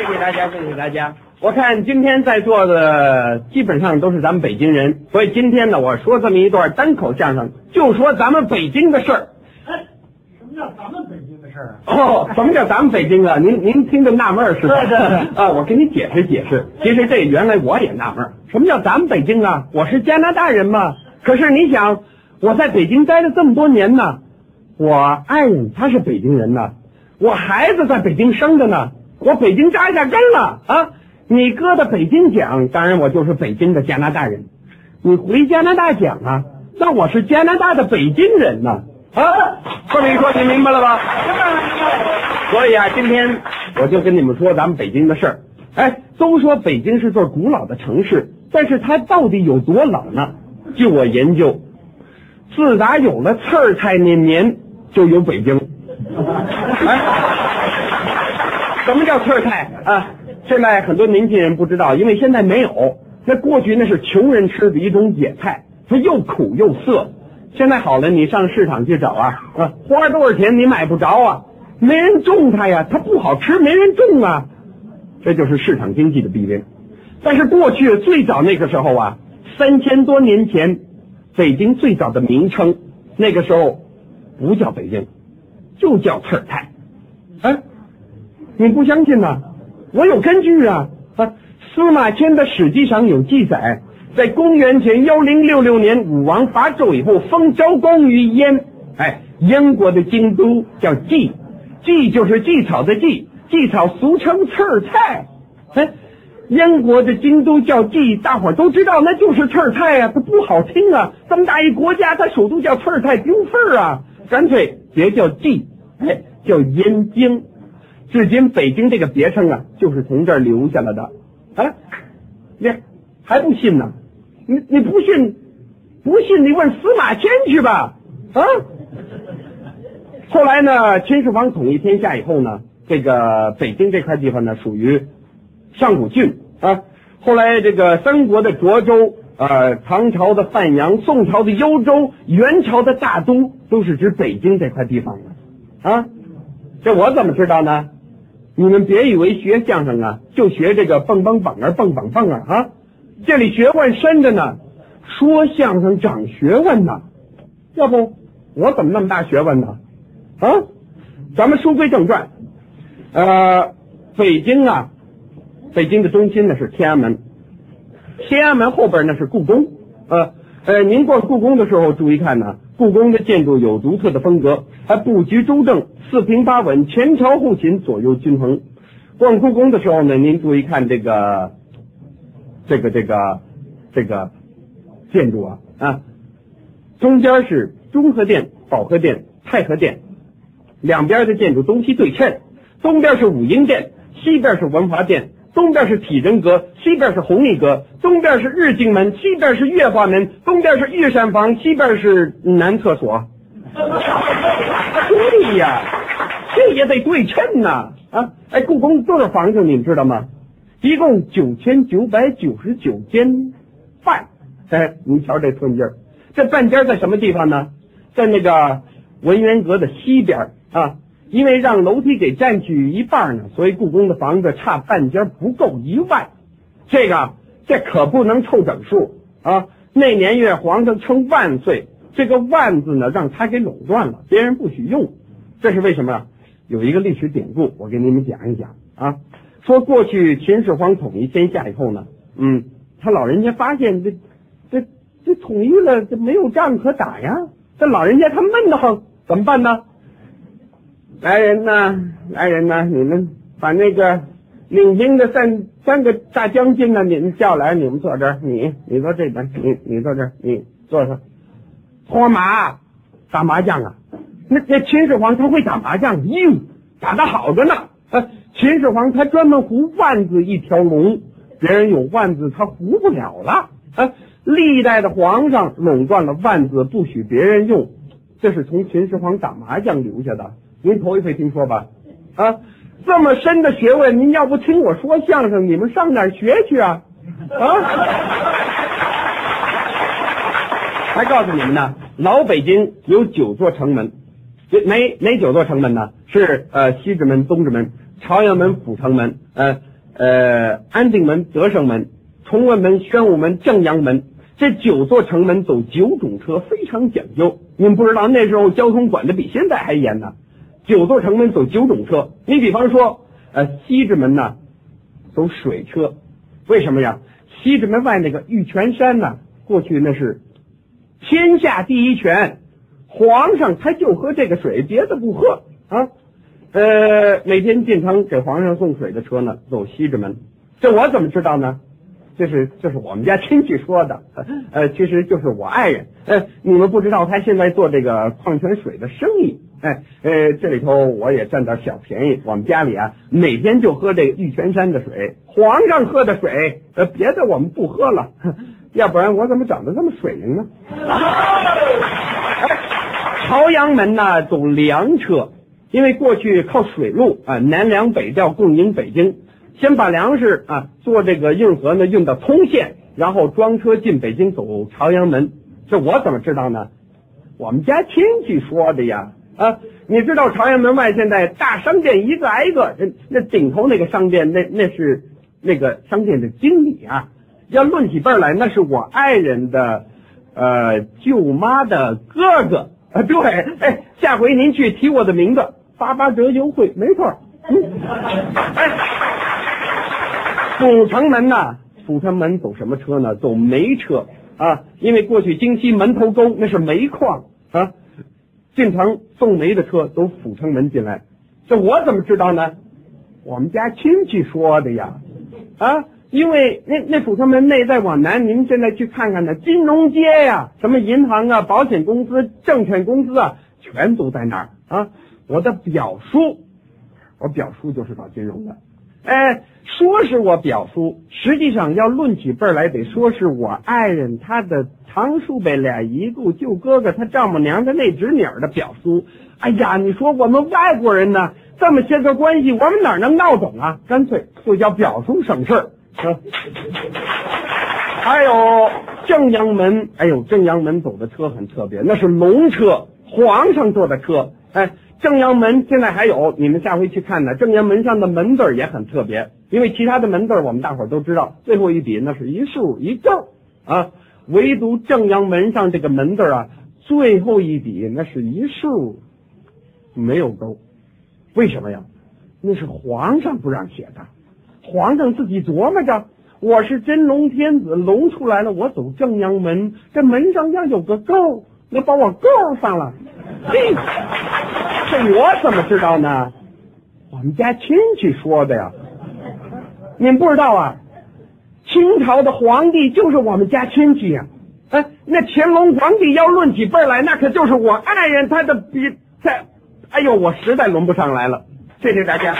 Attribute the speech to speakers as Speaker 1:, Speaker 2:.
Speaker 1: 谢谢大家，谢谢大家。我看今天在座的基本上都是咱们北京人，所以今天呢，我说这么一段单口相声，就说咱们北京的事儿。
Speaker 2: 哎，什么叫咱们北京的事儿啊？
Speaker 1: 哦，什么叫咱们北京啊？您您听着纳闷儿是吧？
Speaker 2: 对对对
Speaker 1: 啊，我给你解释解释。其实这原来我也纳闷儿，什么叫咱们北京啊？我是加拿大人嘛。可是你想，我在北京待了这么多年呢，我爱人他是北京人呢，我孩子在北京生的呢，我北京扎一下根了啊。你搁到北京讲，当然我就是北京的加拿大人。你回加拿大讲啊，那我是加拿大的北京人呢。啊，这么一说，你明白了吧？所以啊，今天我就跟你们说咱们北京的事儿。哎，都说北京是座古老的城市，但是它到底有多老呢？据我研究，自打有了刺儿菜那年，就有北京。哎，什么叫刺儿菜啊？现在很多年轻人不知道，因为现在没有。那过去那是穷人吃的一种野菜，它又苦又涩。现在好了，你上市场去找啊，啊，花多少钱你买不着啊，没人种它呀，它不好吃，没人种啊，这就是市场经济的弊病。但是过去最早那个时候啊，三千多年前，北京最早的名称，那个时候不叫北京，就叫刺儿菜。哎，你不相信呐？我有根据啊！啊，司马迁的《史记》上有记载，在公元前幺零六六年，武王伐纣以后，封昭公于燕。哎，燕国的京都叫蓟，蓟就是蓟草的蓟，蓟草俗称刺儿菜。哎，燕国的京都叫蓟，大伙都知道，那就是刺儿菜啊，它不好听啊。这么大一国家，它首都叫刺儿菜，丢份儿啊！干脆别叫蓟，哎，叫燕京。至今，北京这个别称啊，就是从这儿留下来的。啊，你还不信呢？你你不信？不信你问司马迁去吧。啊，后来呢，秦始皇统一天下以后呢，这个北京这块地方呢，属于上古郡啊。后来这个三国的涿州，呃，唐朝的范阳，宋朝的幽州，元朝的大都，都是指北京这块地方的。啊，这我怎么知道呢？你们别以为学相声啊，就学这个蹦蹦蹦啊蹦蹦蹦啊啊，这里学问深着呢。说相声长学问呢，要不我怎么那么大学问呢？啊，咱们书归正传，呃，北京啊，北京的中心呢是天安门，天安门后边呢是故宫，呃呃，您逛故宫的时候注意看呢，故宫的建筑有独特的风格，还布局周正，四平八稳，前朝后勤，左右均衡。逛故宫的时候呢，您注意看这个，这个这个这个建筑啊啊，中间是中和殿、保和殿、太和殿，两边的建筑东西对称，东边是武英殿，西边是文华殿，东边是体仁阁，西边是弘历阁，东边是日进门，西边是月华门，东边是御膳房，西边是男厕所。对呀，这也得对称呐啊！哎，故宫多少房子你们知道吗？一共九千九百九十九间半。哎，你瞧这寸劲儿，这半间在什么地方呢？在那个文渊阁的西边啊。因为让楼梯给占据一半呢，所以故宫的房子差半间不够一万。这个这可不能凑整数啊！那年月皇上称万岁，这个万字呢让他给垄断了，别人不许用。这是为什么？有一个历史典故，我给你们讲一讲啊。说过去秦始皇统一天下以后呢，嗯，他老人家发现这这这统一了，这没有仗可打呀。这老人家他闷得慌，怎么办呢？来人呐，来人呐！你们把那个领兵的三三个大将军呢，你们叫来，你们坐这儿，你你坐这边，你你坐这儿，你坐上。搓麻打麻将啊？那那秦始皇他会打麻将？哟，打得好着呢！秦始皇他专门胡万字一条龙，别人有万字他胡不了了。啊，历代的皇上垄断了万字，不许别人用，这是从秦始皇打麻将留下的。您头一回听说吧？啊，这么深的学问，您要不听我说相声，你们上哪儿学去啊？啊！还告诉你们呢，老北京有九座城门，哪哪九座城门呢？是呃西直门、东直门、朝阳门、阜成门、呃呃，安定门、德胜门、崇文门、宣武门、正阳门这九座城门走九种车，非常讲究。你们不知道那时候交通管的比现在还严呢。九座城门走九种车，你比方说，呃，西直门呢走水车，为什么呀？西直门外那个玉泉山呢，过去那是天下第一泉，皇上他就喝这个水，别的不喝啊。呃，每天进城给皇上送水的车呢，走西直门。这我怎么知道呢？这是这是我们家亲戚说的，呃，其实就是我爱人。呃，你们不知道，他现在做这个矿泉水的生意。哎，呃，这里头我也占点小便宜。我们家里啊，每天就喝这个玉泉山的水，皇上喝的水，呃，别的我们不喝了，要不然我怎么长得这么水灵呢？朝阳门呢走粮车，因为过去靠水路啊，南粮北调供应北京，先把粮食啊坐这个运河呢运到通县，然后装车进北京走朝阳门。这我怎么知道呢？我们家亲戚说的呀。啊，你知道朝阳门外现在大商店一个挨一个，那那顶头那个商店，那那是那个商店的经理啊。要论起辈来，那是我爱人的呃舅妈的哥哥啊。对，哎，下回您去提我的名字，八八折优惠，没错。嗯，哎，阜成门呐，阜成门走什么车呢？走煤车啊，因为过去京西门头沟那是煤矿啊。进城送煤的车都阜成门进来，这我怎么知道呢？我们家亲戚说的呀，啊，因为那那阜成门内再往南，您现在去看看呢，金融街呀，什么银行啊、保险公司、证券公司啊，全都在那儿啊。我的表叔，我表叔就是搞金融的。哎，说是我表叔，实际上要论起辈来，得说是我爱人他的堂叔辈俩姨姑舅哥哥他丈母娘的那侄女儿的表叔。哎呀，你说我们外国人呢，这么些个关系，我们哪能闹懂啊？干脆就叫表叔省事儿。还有正阳门，哎呦，正阳门走的车很特别，那是龙车，皇上坐的车。哎。正阳门现在还有，你们下回去看呢。正阳门上的门字也很特别，因为其他的门字我们大伙儿都知道，最后一笔那是一竖一勾啊，唯独正阳门上这个门字啊，最后一笔那是一竖，没有勾，为什么呀？那是皇上不让写的，皇上自己琢磨着，我是真龙天子，龙出来了，我走正阳门，这门上要有个勾，那把我勾上了，嘿。这我怎么知道呢？我们家亲戚说的呀。你们不知道啊？清朝的皇帝就是我们家亲戚呀。哎，那乾隆皇帝要论起辈来，那可就是我爱人他的比在。哎呦，我实在轮不上来了。谢谢大家。